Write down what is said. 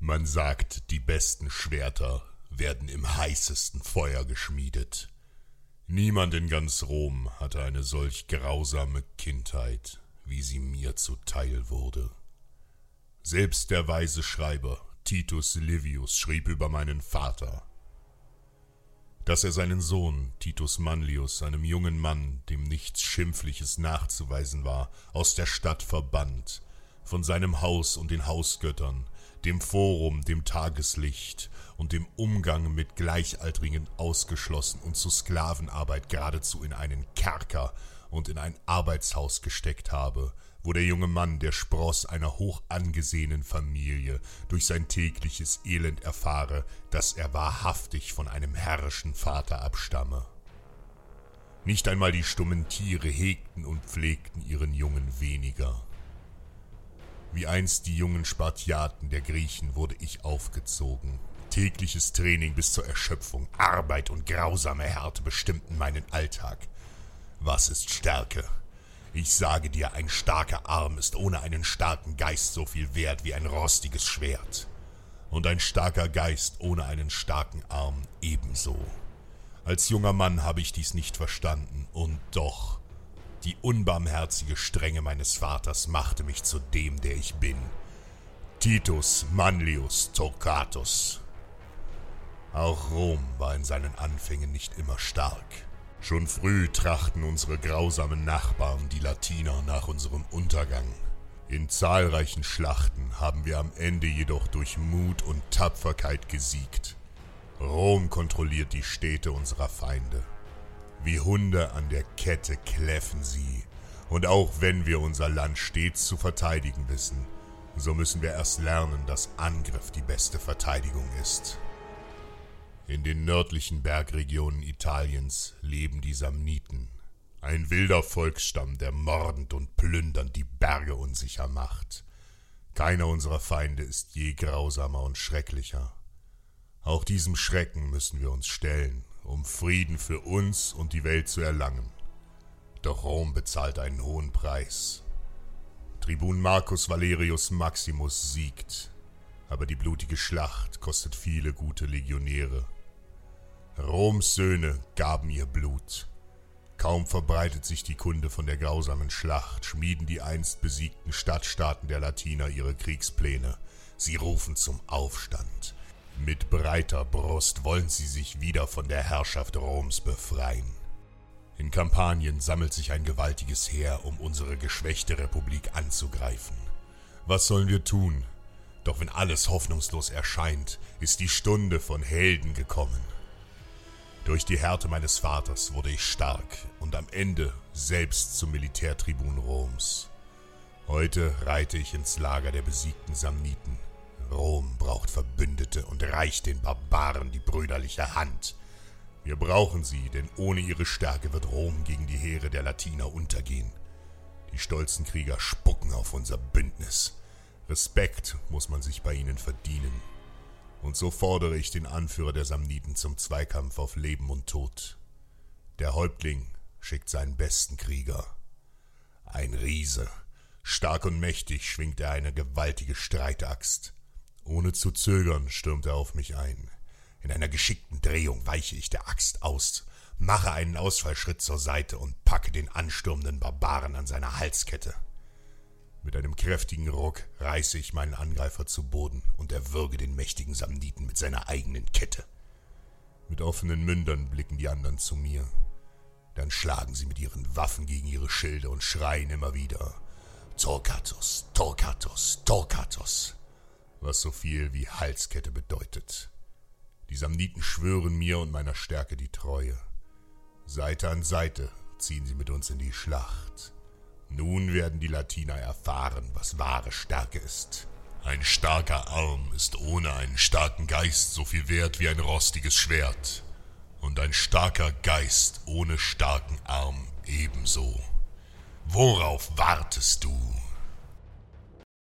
Man sagt, die besten Schwerter werden im heißesten Feuer geschmiedet. Niemand in ganz Rom hatte eine solch grausame Kindheit, wie sie mir zuteil wurde. Selbst der weise Schreiber Titus Livius schrieb über meinen Vater, dass er seinen Sohn Titus Manlius, einem jungen Mann, dem nichts Schimpfliches nachzuweisen war, aus der Stadt verbannt, von seinem Haus und den Hausgöttern, dem Forum, dem Tageslicht und dem Umgang mit Gleichaltrigen ausgeschlossen und zu Sklavenarbeit geradezu in einen Kerker und in ein Arbeitshaus gesteckt habe, wo der junge Mann, der Spross einer hoch angesehenen Familie, durch sein tägliches Elend erfahre, dass er wahrhaftig von einem herrischen Vater abstamme. Nicht einmal die stummen Tiere hegten und pflegten ihren Jungen weniger. Wie einst die jungen Spartiaten der Griechen wurde ich aufgezogen. Tägliches Training bis zur Erschöpfung, Arbeit und grausame Härte bestimmten meinen Alltag. Was ist Stärke? Ich sage dir, ein starker Arm ist ohne einen starken Geist so viel wert wie ein rostiges Schwert. Und ein starker Geist ohne einen starken Arm ebenso. Als junger Mann habe ich dies nicht verstanden, und doch, die unbarmherzige Strenge meines Vaters machte mich zu dem, der ich bin. Titus Manlius Torquatus. Auch Rom war in seinen Anfängen nicht immer stark. Schon früh trachten unsere grausamen Nachbarn, die Latiner, nach unserem Untergang. In zahlreichen Schlachten haben wir am Ende jedoch durch Mut und Tapferkeit gesiegt. Rom kontrolliert die Städte unserer Feinde. Wie Hunde an der Kette kläffen sie. Und auch wenn wir unser Land stets zu verteidigen wissen, so müssen wir erst lernen, dass Angriff die beste Verteidigung ist. In den nördlichen Bergregionen Italiens leben die Samniten, ein wilder Volksstamm, der mordend und plündernd die Berge unsicher macht. Keiner unserer Feinde ist je grausamer und schrecklicher. Auch diesem Schrecken müssen wir uns stellen, um Frieden für uns und die Welt zu erlangen. Doch Rom bezahlt einen hohen Preis. Tribun Marcus Valerius Maximus siegt, aber die blutige Schlacht kostet viele gute Legionäre. Roms Söhne gaben ihr Blut. Kaum verbreitet sich die Kunde von der grausamen Schlacht, schmieden die einst besiegten Stadtstaaten der Latiner ihre Kriegspläne. Sie rufen zum Aufstand. Mit breiter Brust wollen sie sich wieder von der Herrschaft Roms befreien. In Kampanien sammelt sich ein gewaltiges Heer, um unsere geschwächte Republik anzugreifen. Was sollen wir tun? Doch wenn alles hoffnungslos erscheint, ist die Stunde von Helden gekommen. Durch die Härte meines Vaters wurde ich stark und am Ende selbst zum Militärtribun Roms. Heute reite ich ins Lager der besiegten Samniten. Rom braucht Verbündete und reicht den Barbaren die brüderliche Hand. Wir brauchen sie, denn ohne ihre Stärke wird Rom gegen die Heere der Latiner untergehen. Die stolzen Krieger spucken auf unser Bündnis. Respekt muss man sich bei ihnen verdienen. Und so fordere ich den Anführer der Samniten zum Zweikampf auf Leben und Tod. Der Häuptling schickt seinen besten Krieger. Ein Riese. Stark und mächtig schwingt er eine gewaltige Streitaxt. Ohne zu zögern stürmt er auf mich ein. In einer geschickten Drehung weiche ich der Axt aus, mache einen Ausfallschritt zur Seite und packe den anstürmenden Barbaren an seiner Halskette. Mit einem kräftigen Ruck reiße ich meinen Angreifer zu Boden und erwürge den mächtigen Samniten mit seiner eigenen Kette. Mit offenen Mündern blicken die anderen zu mir. Dann schlagen sie mit ihren Waffen gegen ihre Schilde und schreien immer wieder Torkatus, Torkatus, Torkatus, was so viel wie Halskette bedeutet. Die Samniten schwören mir und meiner Stärke die Treue. Seite an Seite ziehen sie mit uns in die Schlacht. Nun werden die Latiner erfahren, was wahre Stärke ist. Ein starker Arm ist ohne einen starken Geist so viel wert wie ein rostiges Schwert und ein starker Geist ohne starken Arm ebenso. Worauf wartest du?